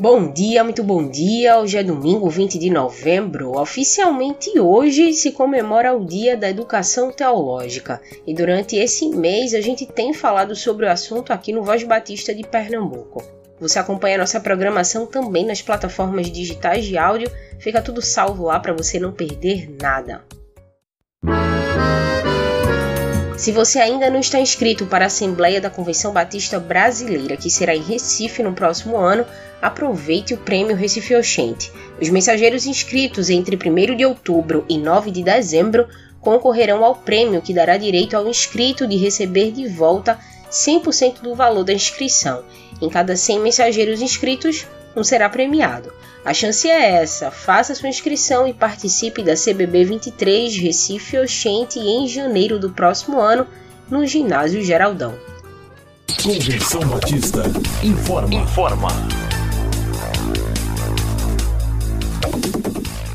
Bom dia, muito bom dia. Hoje é domingo 20 de novembro. Oficialmente hoje se comemora o Dia da Educação Teológica. E durante esse mês a gente tem falado sobre o assunto aqui no Voz Batista de Pernambuco. Você acompanha nossa programação também nas plataformas digitais de áudio. Fica tudo salvo lá para você não perder nada. Se você ainda não está inscrito para a Assembleia da Convenção Batista Brasileira, que será em Recife no próximo ano, aproveite o prêmio Recife Oxente. Os mensageiros inscritos entre 1 de outubro e 9 de dezembro concorrerão ao prêmio que dará direito ao inscrito de receber de volta 100% do valor da inscrição. Em cada 100 mensageiros inscritos, um será premiado. A chance é essa. Faça sua inscrição e participe da CBB 23 Recife Oxente em janeiro do próximo ano no Ginásio Geraldão. Convenção Batista informa. Informa.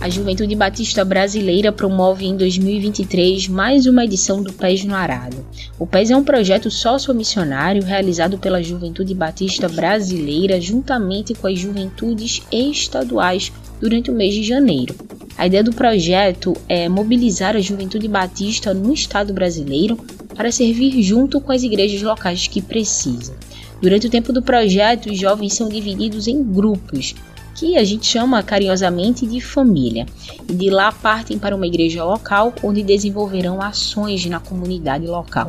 A Juventude Batista Brasileira promove em 2023 mais uma edição do Pés no Arado. O Pés é um projeto sociomissionário realizado pela Juventude Batista Brasileira juntamente com as juventudes estaduais durante o mês de janeiro. A ideia do projeto é mobilizar a juventude batista no estado brasileiro para servir junto com as igrejas locais que precisam. Durante o tempo do projeto, os jovens são divididos em grupos que a gente chama carinhosamente de família, e de lá partem para uma igreja local onde desenvolverão ações na comunidade local.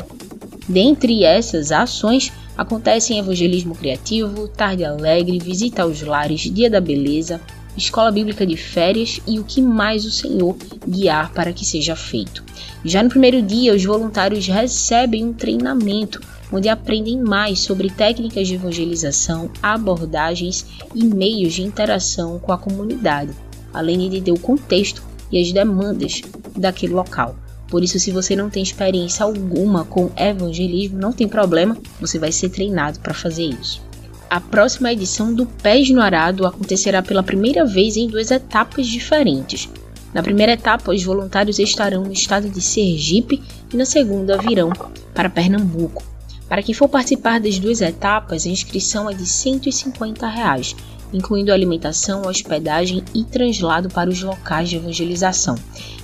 Dentre essas ações acontecem evangelismo criativo, tarde alegre, visita aos lares, dia da beleza, escola bíblica de férias e o que mais o Senhor guiar para que seja feito. Já no primeiro dia, os voluntários recebem um treinamento onde aprendem mais sobre técnicas de evangelização, abordagens e meios de interação com a comunidade, além de entender o contexto e as demandas daquele local. Por isso, se você não tem experiência alguma com evangelismo, não tem problema, você vai ser treinado para fazer isso. A próxima edição do Pés no Arado acontecerá pela primeira vez em duas etapas diferentes. Na primeira etapa, os voluntários estarão no estado de Sergipe e na segunda virão para Pernambuco. Para quem for participar das duas etapas, a inscrição é de 150 reais, incluindo alimentação, hospedagem e translado para os locais de evangelização,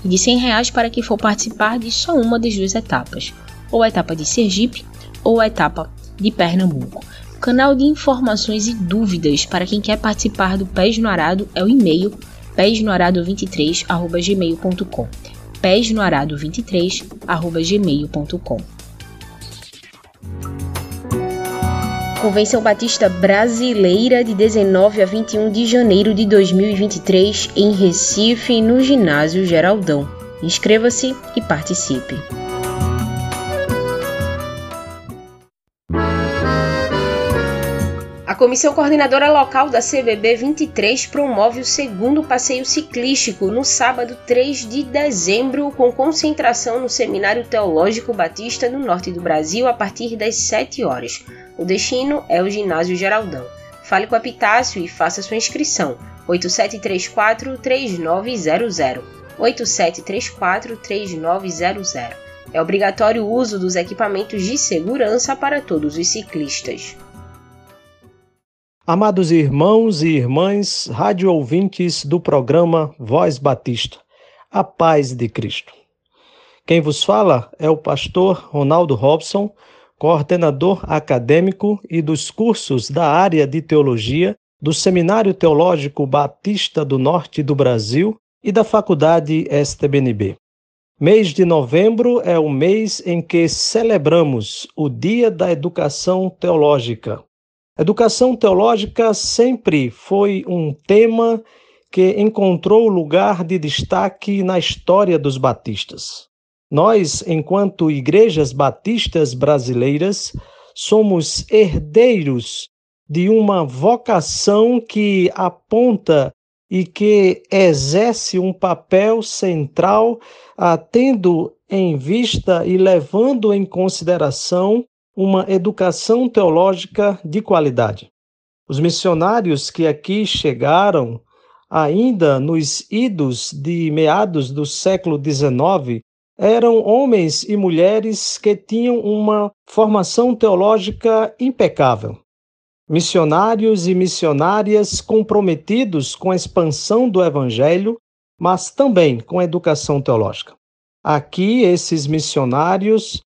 e de 100 reais para quem for participar de só uma das duas etapas, ou a etapa de Sergipe ou a etapa de Pernambuco. Canal de informações e dúvidas para quem quer participar do Pés no Arado é o e-mail pesnoarado23@gmail.com. pesnoarado23@gmail.com. Convenção Batista Brasileira de 19 a 21 de janeiro de 2023 em Recife, no Ginásio Geraldão. Inscreva-se e participe. Comissão Coordenadora Local da CBB 23 promove o segundo passeio ciclístico no sábado 3 de dezembro, com concentração no Seminário Teológico Batista no norte do Brasil a partir das 7 horas. O destino é o Ginásio Geraldão. Fale com a Epitácio e faça sua inscrição. 8734-3900. 8734-3900. É obrigatório o uso dos equipamentos de segurança para todos os ciclistas. Amados irmãos e irmãs, rádio ouvintes do programa Voz Batista, a paz de Cristo. Quem vos fala é o pastor Ronaldo Robson coordenador acadêmico e dos cursos da área de teologia do Seminário Teológico Batista do Norte do Brasil e da Faculdade STBNB. Mês de novembro é o mês em que celebramos o Dia da Educação Teológica. Educação teológica sempre foi um tema que encontrou lugar de destaque na história dos batistas. Nós, enquanto igrejas batistas brasileiras, somos herdeiros de uma vocação que aponta e que exerce um papel central, tendo em vista e levando em consideração uma educação teológica de qualidade. Os missionários que aqui chegaram, ainda nos idos de meados do século XIX, eram homens e mulheres que tinham uma formação teológica impecável. Missionários e missionárias comprometidos com a expansão do Evangelho, mas também com a educação teológica. Aqui, esses missionários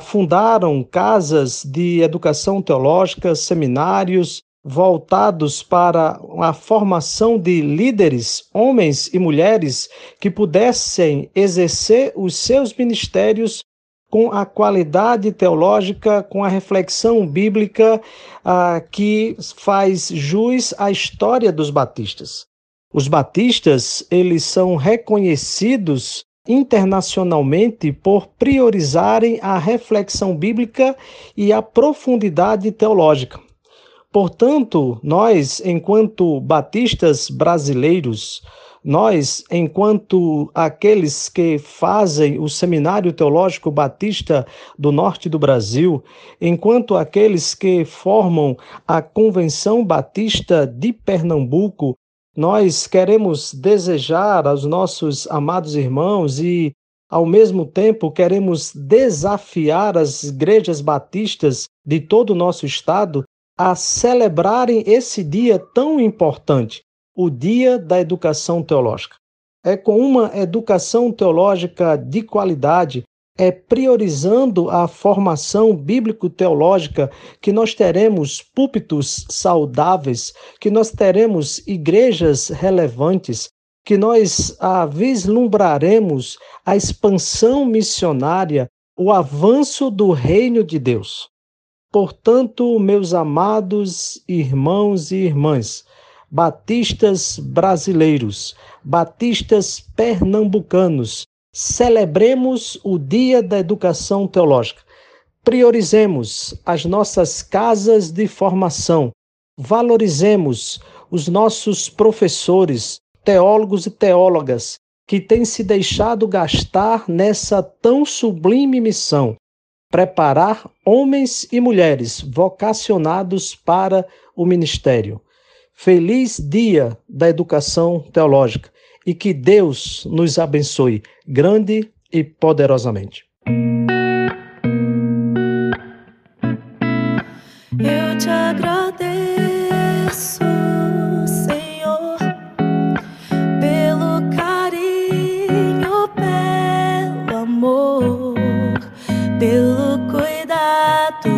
fundaram casas de educação teológica, seminários voltados para a formação de líderes, homens e mulheres, que pudessem exercer os seus ministérios com a qualidade teológica, com a reflexão bíblica ah, que faz jus à história dos batistas. Os batistas, eles são reconhecidos internacionalmente por priorizarem a reflexão bíblica e a profundidade teológica. Portanto, nós, enquanto batistas brasileiros, nós, enquanto aqueles que fazem o Seminário Teológico Batista do Norte do Brasil, enquanto aqueles que formam a Convenção Batista de Pernambuco, nós queremos desejar aos nossos amados irmãos e, ao mesmo tempo, queremos desafiar as igrejas batistas de todo o nosso estado a celebrarem esse dia tão importante, o Dia da Educação Teológica. É com uma educação teológica de qualidade é priorizando a formação bíblico-teológica que nós teremos púlpitos saudáveis, que nós teremos igrejas relevantes, que nós ah, vislumbraremos a expansão missionária, o avanço do reino de Deus. Portanto, meus amados irmãos e irmãs, batistas brasileiros, batistas pernambucanos, Celebremos o Dia da Educação Teológica. Priorizemos as nossas casas de formação. Valorizemos os nossos professores, teólogos e teólogas que têm se deixado gastar nessa tão sublime missão preparar homens e mulheres vocacionados para o ministério. Feliz Dia da Educação Teológica e que Deus nos abençoe grande e poderosamente. Eu te agradeço, Senhor, pelo carinho, pelo amor, pelo cuidado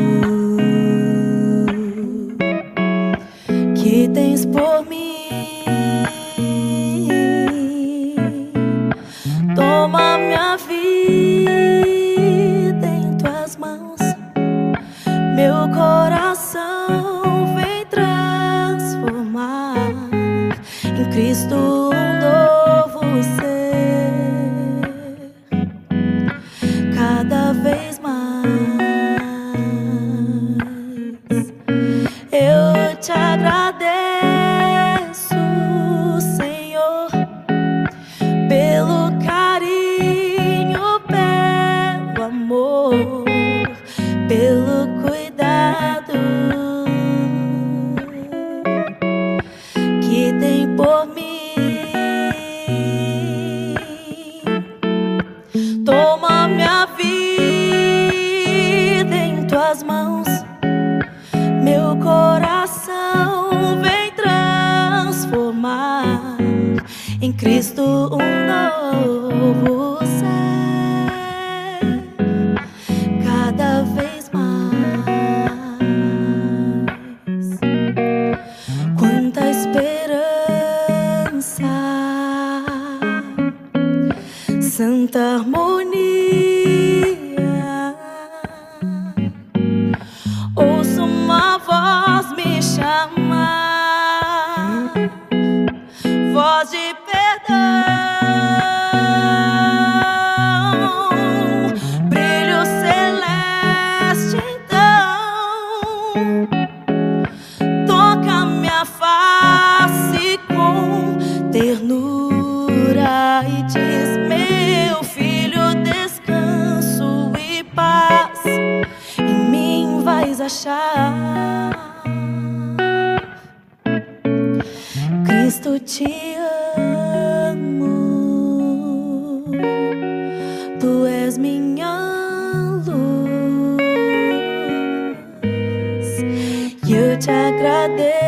que tens por mim. Voz de perdão. Cristo te amo, tu és minha luz, e eu te agradeço,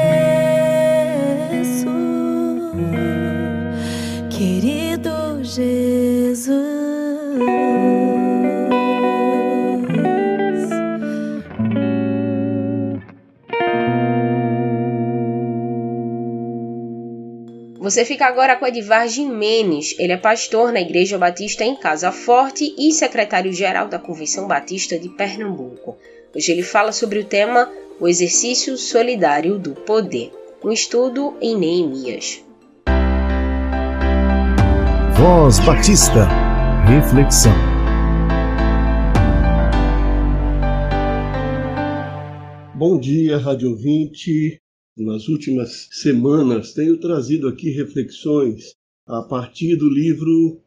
Você fica agora com Edivar Jimenez. Ele é pastor na Igreja Batista em Casa Forte e secretário-geral da Convenção Batista de Pernambuco. Hoje ele fala sobre o tema O Exercício Solidário do Poder, um estudo em Neemias. Voz Batista. Reflexão. Bom dia, Rádio ouvinte nas últimas semanas, tenho trazido aqui reflexões a partir do livro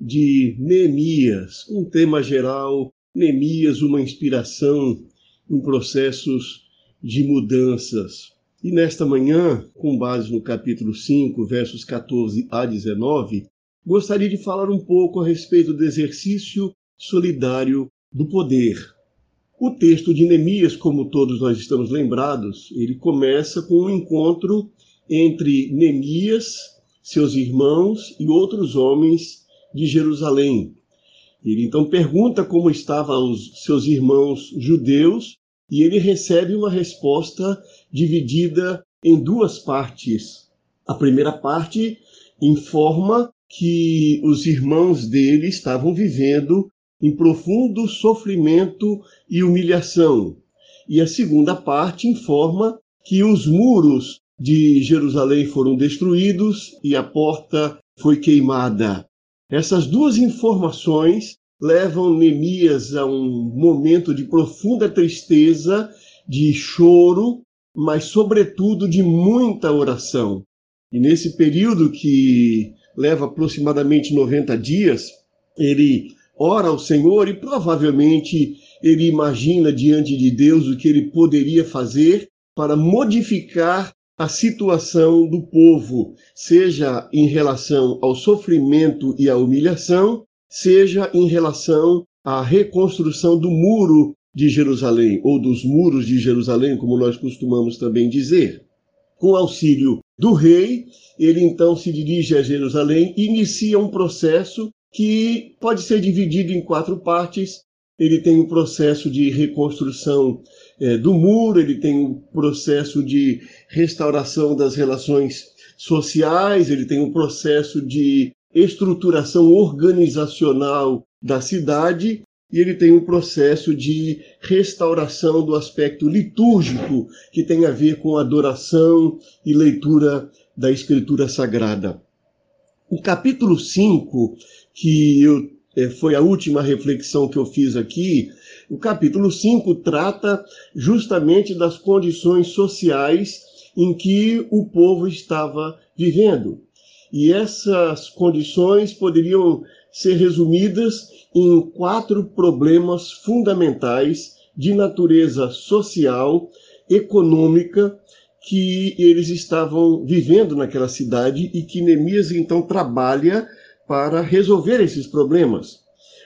de Neemias, um tema geral, Neemias, uma inspiração em processos de mudanças. E nesta manhã, com base no capítulo 5, versos 14 a 19, gostaria de falar um pouco a respeito do exercício solidário do poder. O texto de Neemias, como todos nós estamos lembrados, ele começa com um encontro entre Neemias, seus irmãos e outros homens de Jerusalém. Ele então pergunta como estavam os seus irmãos judeus e ele recebe uma resposta dividida em duas partes. A primeira parte informa que os irmãos dele estavam vivendo em profundo sofrimento e humilhação. E a segunda parte informa que os muros de Jerusalém foram destruídos e a porta foi queimada. Essas duas informações levam Neemias a um momento de profunda tristeza, de choro, mas sobretudo de muita oração. E nesse período que leva aproximadamente 90 dias, ele ora ao Senhor e provavelmente ele imagina diante de Deus o que ele poderia fazer para modificar a situação do povo, seja em relação ao sofrimento e à humilhação, seja em relação à reconstrução do muro de Jerusalém, ou dos muros de Jerusalém, como nós costumamos também dizer. Com auxílio do rei, ele então se dirige a Jerusalém e inicia um processo que pode ser dividido em quatro partes. Ele tem um processo de reconstrução é, do muro, ele tem um processo de restauração das relações sociais, ele tem um processo de estruturação organizacional da cidade e ele tem um processo de restauração do aspecto litúrgico que tem a ver com adoração e leitura da Escritura Sagrada. O capítulo 5 que eu, é, foi a última reflexão que eu fiz aqui, o capítulo 5 trata justamente das condições sociais em que o povo estava vivendo. E essas condições poderiam ser resumidas em quatro problemas fundamentais de natureza social, econômica, que eles estavam vivendo naquela cidade e que Neemias então trabalha para resolver esses problemas.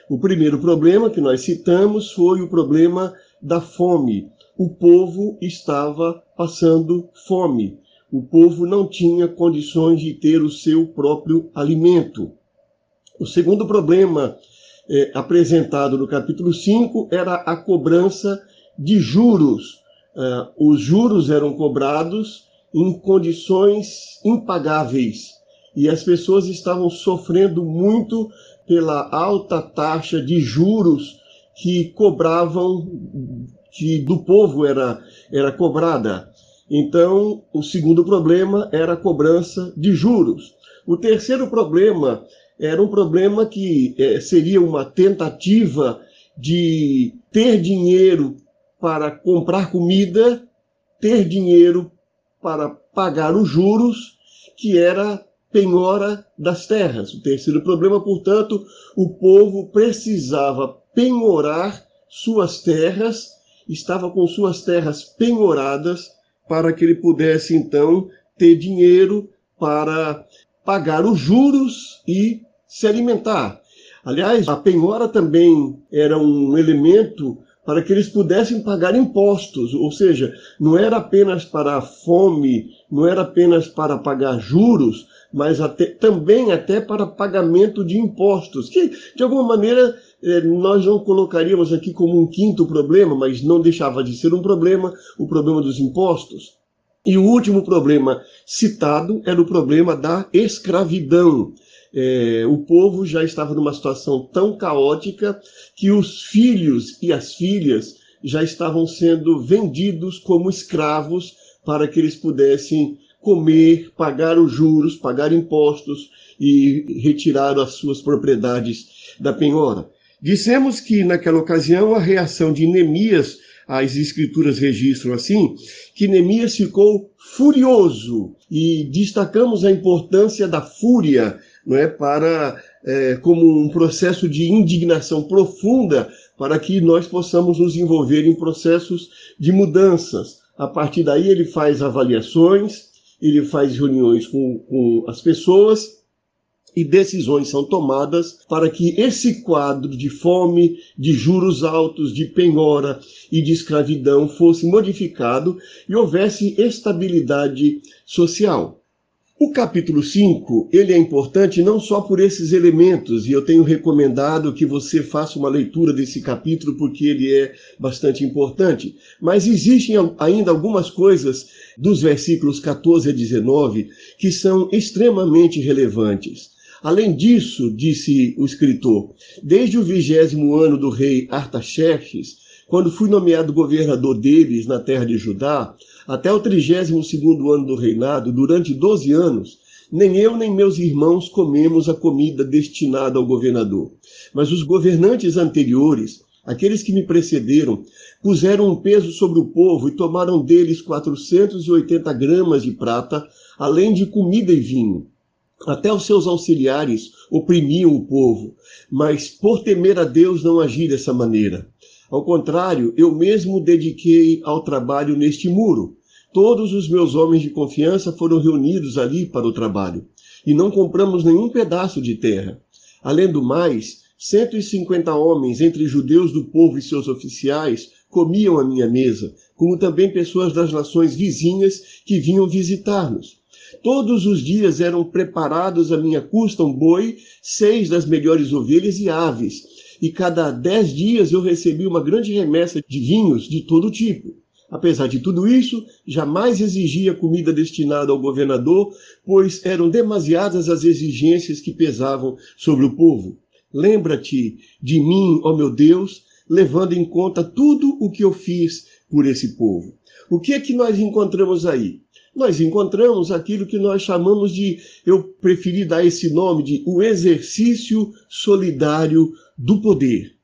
O primeiro problema que nós citamos foi o problema da fome. O povo estava passando fome. O povo não tinha condições de ter o seu próprio alimento. O segundo problema é, apresentado no capítulo 5 era a cobrança de juros. Uh, os juros eram cobrados em condições impagáveis e as pessoas estavam sofrendo muito pela alta taxa de juros que cobravam, que do povo era, era cobrada. Então, o segundo problema era a cobrança de juros. O terceiro problema era um problema que é, seria uma tentativa de ter dinheiro para comprar comida, ter dinheiro para pagar os juros, que era penhora das terras. O terceiro problema, portanto, o povo precisava penhorar suas terras estava com suas terras penhoradas para que ele pudesse então ter dinheiro para pagar os juros e se alimentar. Aliás, a penhora também era um elemento para que eles pudessem pagar impostos, ou seja, não era apenas para a fome, não era apenas para pagar juros, mas até, também até para pagamento de impostos, que de alguma maneira eh, nós não colocaríamos aqui como um quinto problema, mas não deixava de ser um problema, o problema dos impostos. E o último problema citado era o problema da escravidão. É, o povo já estava numa situação tão caótica que os filhos e as filhas já estavam sendo vendidos como escravos para que eles pudessem comer, pagar os juros, pagar impostos e retirar as suas propriedades da penhora. Dissemos que naquela ocasião a reação de Neemias, as escrituras registram assim, que Neemias ficou furioso e destacamos a importância da fúria não é, para é, como um processo de indignação profunda para que nós possamos nos envolver em processos de mudanças. A partir daí ele faz avaliações, ele faz reuniões com, com as pessoas e decisões são tomadas para que esse quadro de fome, de juros altos, de penhora e de escravidão fosse modificado e houvesse estabilidade social. O capítulo 5, ele é importante não só por esses elementos, e eu tenho recomendado que você faça uma leitura desse capítulo porque ele é bastante importante, mas existem ainda algumas coisas dos versículos 14 a 19 que são extremamente relevantes. Além disso, disse o escritor, desde o vigésimo ano do rei Artaxerxes, quando fui nomeado governador deles na terra de Judá, até o 32 ano do reinado, durante 12 anos, nem eu nem meus irmãos comemos a comida destinada ao governador. Mas os governantes anteriores, aqueles que me precederam, puseram um peso sobre o povo e tomaram deles 480 gramas de prata, além de comida e vinho. Até os seus auxiliares oprimiam o povo, mas por temer a Deus não agir dessa maneira. Ao contrário, eu mesmo dediquei ao trabalho neste muro. Todos os meus homens de confiança foram reunidos ali para o trabalho, e não compramos nenhum pedaço de terra. Além do mais, 150 homens, entre judeus do povo e seus oficiais, comiam à minha mesa, como também pessoas das nações vizinhas que vinham visitar-nos. Todos os dias eram preparados à minha custa um boi, seis das melhores ovelhas e aves, e cada dez dias eu recebi uma grande remessa de vinhos de todo tipo. Apesar de tudo isso, jamais exigia comida destinada ao governador, pois eram demasiadas as exigências que pesavam sobre o povo. Lembra-te de mim, ó meu Deus, levando em conta tudo o que eu fiz por esse povo. O que é que nós encontramos aí? Nós encontramos aquilo que nós chamamos de, eu preferi dar esse nome de o exercício solidário do poder.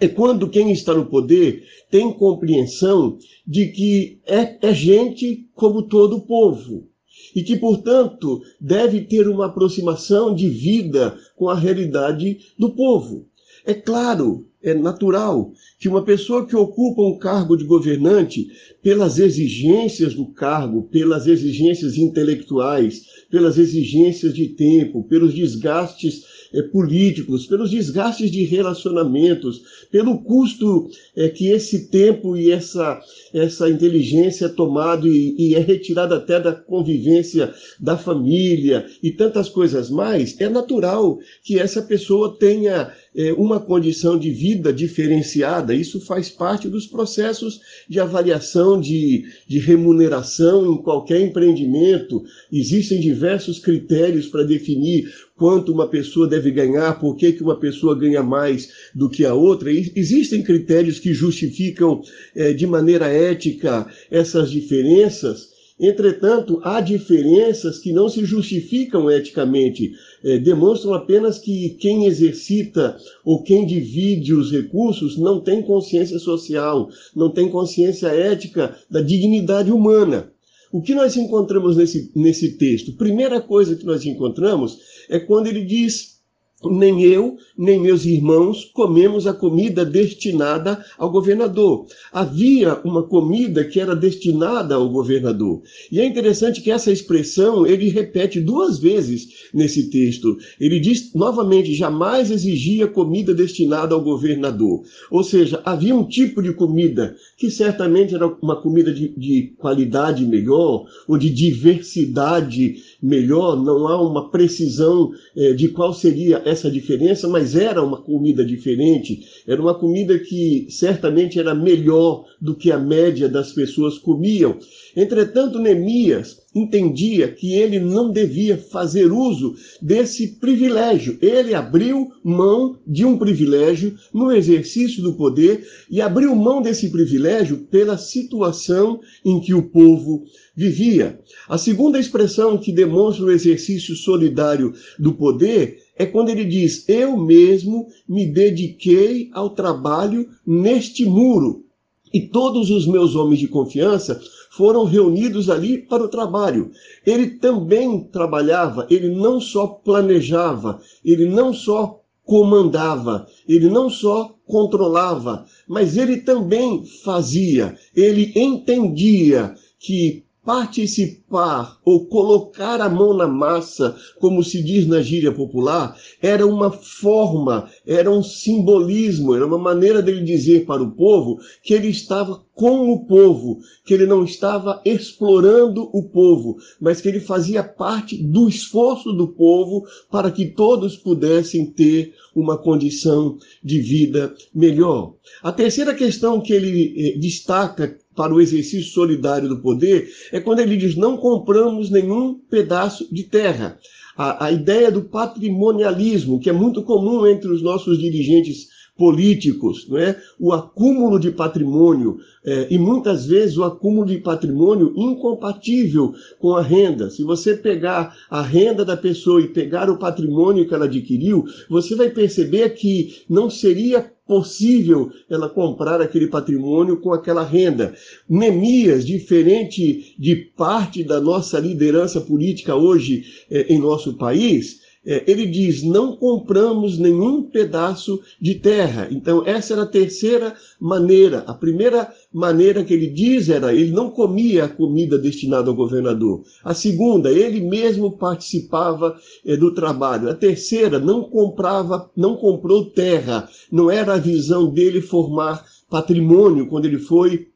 É quando quem está no poder tem compreensão de que é, é gente como todo o povo e que, portanto, deve ter uma aproximação de vida com a realidade do povo. É claro, é natural que uma pessoa que ocupa um cargo de governante, pelas exigências do cargo, pelas exigências intelectuais, pelas exigências de tempo, pelos desgastes políticos, pelos desgastes de relacionamentos, pelo custo é, que esse tempo e essa, essa inteligência é tomado e, e é retirado até da convivência da família e tantas coisas mais, é natural que essa pessoa tenha é, uma condição de vida diferenciada. Isso faz parte dos processos de avaliação de, de remuneração em qualquer empreendimento. Existem diversos critérios para definir quanto uma pessoa deve ganhar, por que, que uma pessoa ganha mais do que a outra. Existem critérios que justificam é, de maneira ética essas diferenças. Entretanto, há diferenças que não se justificam eticamente, é, demonstram apenas que quem exercita ou quem divide os recursos não tem consciência social, não tem consciência ética da dignidade humana. O que nós encontramos nesse, nesse texto? Primeira coisa que nós encontramos é quando ele diz nem eu, nem meus irmãos comemos a comida destinada ao governador. Havia uma comida que era destinada ao governador. E é interessante que essa expressão ele repete duas vezes nesse texto. Ele diz novamente: jamais exigia comida destinada ao governador. Ou seja, havia um tipo de comida que certamente era uma comida de, de qualidade melhor ou de diversidade melhor. Não há uma precisão eh, de qual seria essa diferença, mas era uma comida diferente, era uma comida que certamente era melhor do que a média das pessoas comiam. Entretanto, Neemias entendia que ele não devia fazer uso desse privilégio. Ele abriu mão de um privilégio no exercício do poder e abriu mão desse privilégio pela situação em que o povo vivia. A segunda expressão que demonstra o exercício solidário do poder é quando ele diz: Eu mesmo me dediquei ao trabalho neste muro. E todos os meus homens de confiança foram reunidos ali para o trabalho. Ele também trabalhava, ele não só planejava, ele não só comandava, ele não só controlava, mas ele também fazia, ele entendia que participar ou colocar a mão na massa, como se diz na gíria popular, era uma forma, era um simbolismo, era uma maneira dele dizer para o povo que ele estava com o povo, que ele não estava explorando o povo, mas que ele fazia parte do esforço do povo para que todos pudessem ter uma condição de vida melhor. A terceira questão que ele eh, destaca para o exercício solidário do poder é quando ele diz: não compramos nenhum pedaço de terra. A, a ideia do patrimonialismo, que é muito comum entre os nossos dirigentes políticos, não é? o acúmulo de patrimônio, é, e muitas vezes o acúmulo de patrimônio incompatível com a renda. Se você pegar a renda da pessoa e pegar o patrimônio que ela adquiriu, você vai perceber que não seria possível ela comprar aquele patrimônio com aquela renda. Neemias, diferente de parte da nossa liderança política hoje eh, em nosso país, ele diz: não compramos nenhum pedaço de terra. Então, essa era a terceira maneira. A primeira maneira que ele diz era: ele não comia a comida destinada ao governador. A segunda, ele mesmo participava é, do trabalho. A terceira, não comprava, não comprou terra. Não era a visão dele formar patrimônio quando ele foi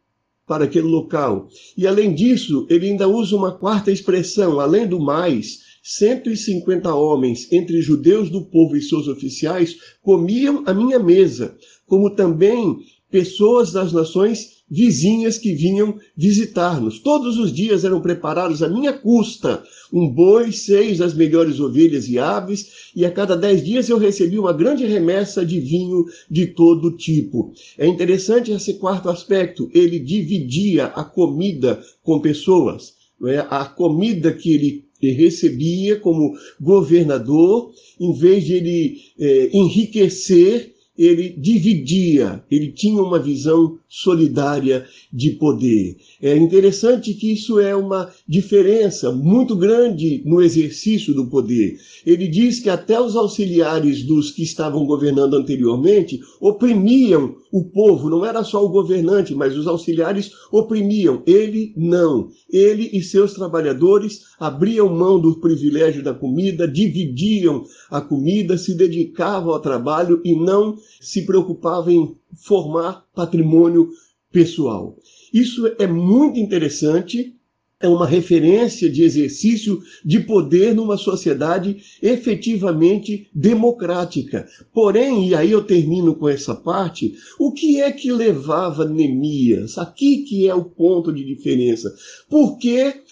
para aquele local. E além disso, ele ainda usa uma quarta expressão, além do mais, 150 homens, entre judeus do povo e seus oficiais, comiam à minha mesa, como também pessoas das nações vizinhas que vinham visitar-nos. Todos os dias eram preparados à minha custa um boi, seis das melhores ovelhas e aves, e a cada dez dias eu recebia uma grande remessa de vinho de todo tipo. É interessante esse quarto aspecto, ele dividia a comida com pessoas. É? A comida que ele recebia como governador, em vez de ele é, enriquecer ele dividia, ele tinha uma visão solidária de poder. É interessante que isso é uma diferença muito grande no exercício do poder. Ele diz que até os auxiliares dos que estavam governando anteriormente oprimiam o povo, não era só o governante, mas os auxiliares oprimiam. Ele não. Ele e seus trabalhadores abriam mão do privilégio da comida, dividiam a comida, se dedicavam ao trabalho e não se preocupava em formar patrimônio pessoal. Isso é muito interessante, é uma referência de exercício de poder numa sociedade efetivamente democrática. Porém, e aí eu termino com essa parte, o que é que levava Neemias? Aqui que é o ponto de diferença. Por que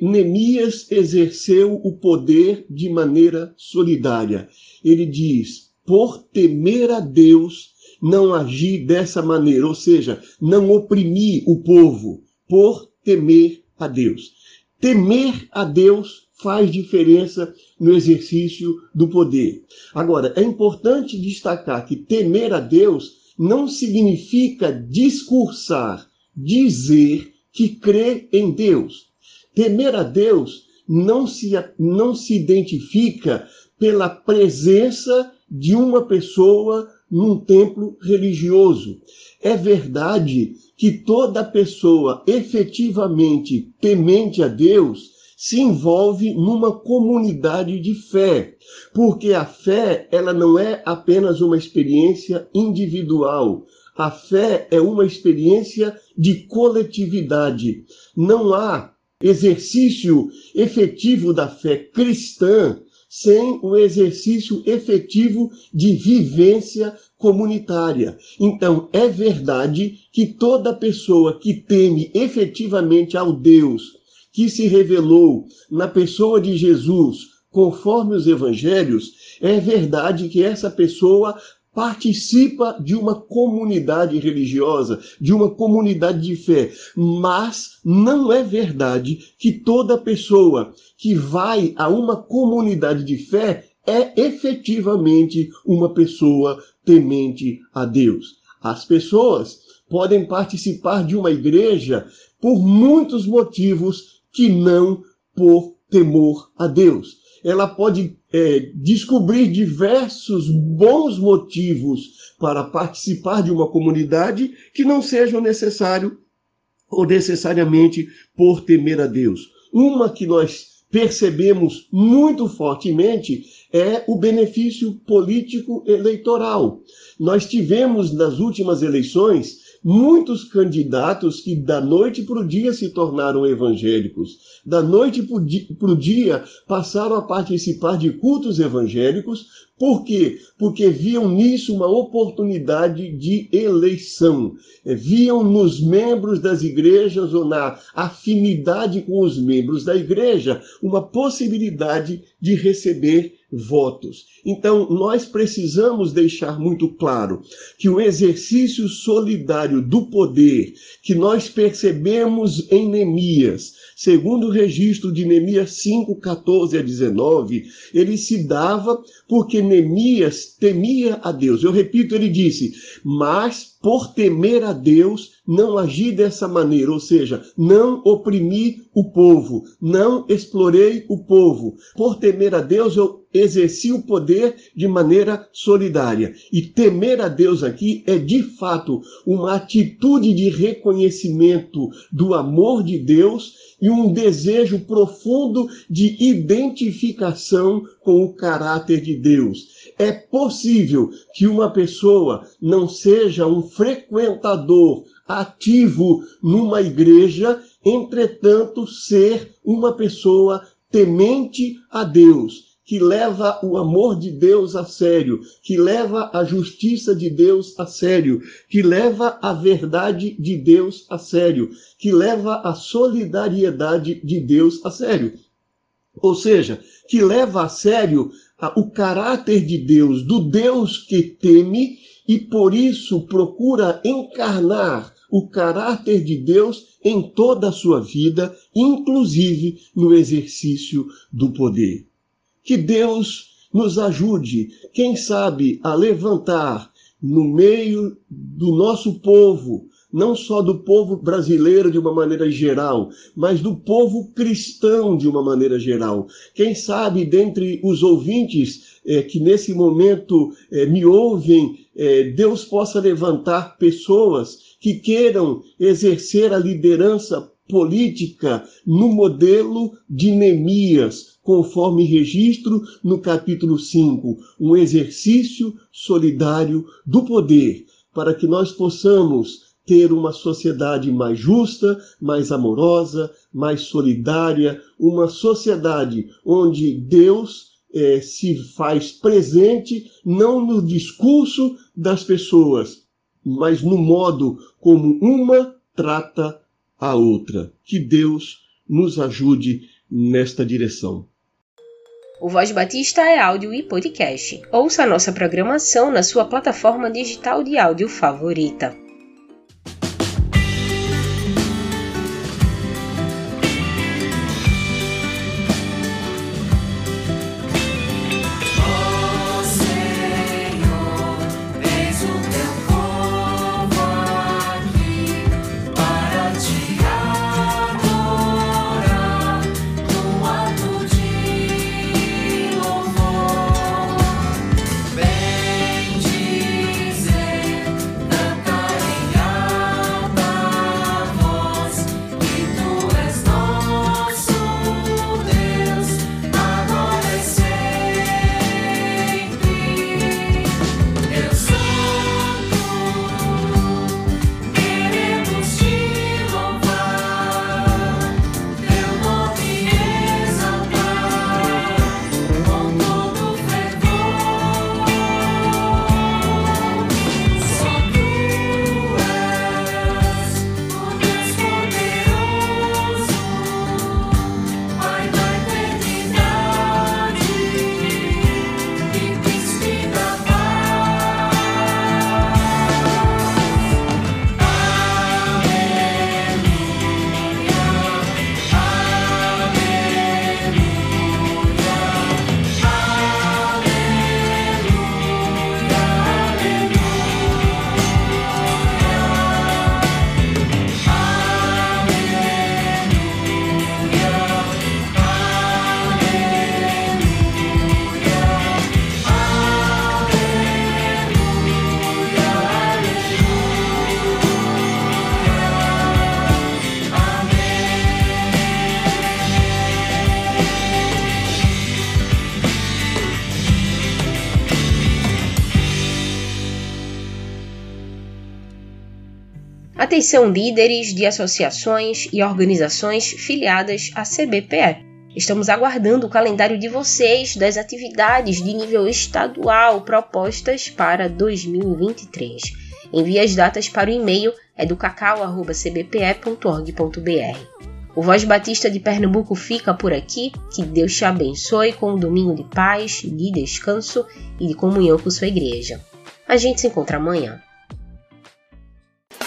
Neemias exerceu o poder de maneira solidária? Ele diz: por temer a Deus, não agir dessa maneira, ou seja, não oprimir o povo, por temer a Deus. Temer a Deus faz diferença no exercício do poder. Agora, é importante destacar que temer a Deus não significa discursar, dizer que crê em Deus. Temer a Deus não se, não se identifica pela presença de uma pessoa num templo religioso. É verdade que toda pessoa efetivamente temente a Deus se envolve numa comunidade de fé, porque a fé ela não é apenas uma experiência individual. A fé é uma experiência de coletividade. Não há exercício efetivo da fé cristã sem o exercício efetivo de vivência comunitária. Então, é verdade que toda pessoa que teme efetivamente ao Deus que se revelou na pessoa de Jesus, conforme os evangelhos, é verdade que essa pessoa participa de uma comunidade religiosa, de uma comunidade de fé, mas não é verdade que toda pessoa que vai a uma comunidade de fé é efetivamente uma pessoa temente a Deus. As pessoas podem participar de uma igreja por muitos motivos que não por temor a Deus. Ela pode é, descobrir diversos bons motivos para participar de uma comunidade que não sejam necessário ou necessariamente por temer a Deus. Uma que nós percebemos muito fortemente é o benefício político eleitoral. Nós tivemos nas últimas eleições muitos candidatos que da noite para o dia se tornaram evangélicos, da noite para o dia passaram a participar de cultos evangélicos, por quê? Porque viam nisso uma oportunidade de eleição, é, viam nos membros das igrejas ou na afinidade com os membros da igreja uma possibilidade de receber votos. Então, nós precisamos deixar muito claro que o exercício solidário do poder que nós percebemos em Neemias, segundo o registro de Neemias 5, 14 a 19, ele se dava porque Neemias temia a Deus. Eu repito, ele disse: Mas por temer a Deus, não agi dessa maneira, ou seja, não oprimi o povo, não explorei o povo. Por temer a Deus, eu exerci o poder de maneira solidária. E temer a Deus aqui é de fato uma atitude de reconhecimento do amor de Deus e um desejo profundo de identificação com o caráter de Deus. É possível que uma pessoa não seja um frequentador ativo numa igreja, entretanto, ser uma pessoa temente a Deus, que leva o amor de Deus a sério, que leva a justiça de Deus a sério, que leva a verdade de Deus a sério, que leva a solidariedade de Deus a sério. Ou seja, que leva a sério o caráter de Deus, do Deus que teme e por isso procura encarnar o caráter de Deus em toda a sua vida, inclusive no exercício do poder. Que Deus nos ajude, quem sabe, a levantar no meio do nosso povo, não só do povo brasileiro de uma maneira geral, mas do povo cristão de uma maneira geral. Quem sabe, dentre os ouvintes é, que nesse momento é, me ouvem, é, Deus possa levantar pessoas que queiram exercer a liderança política no modelo de Neemias, conforme registro no capítulo 5, um exercício solidário do poder, para que nós possamos ter uma sociedade mais justa, mais amorosa, mais solidária, uma sociedade onde Deus é, se faz presente não no discurso das pessoas, mas no modo como uma trata a outra. Que Deus nos ajude nesta direção. O Voz Batista é áudio e podcast. Ouça a nossa programação na sua plataforma digital de áudio favorita. Atenção líderes de associações e organizações filiadas à CBPE. Estamos aguardando o calendário de vocês das atividades de nível estadual propostas para 2023. Envie as datas para o e-mail educacau.cbpe.org.br. O Voz Batista de Pernambuco fica por aqui. Que Deus te abençoe com um domingo de paz, de descanso e de comunhão com sua igreja. A gente se encontra amanhã.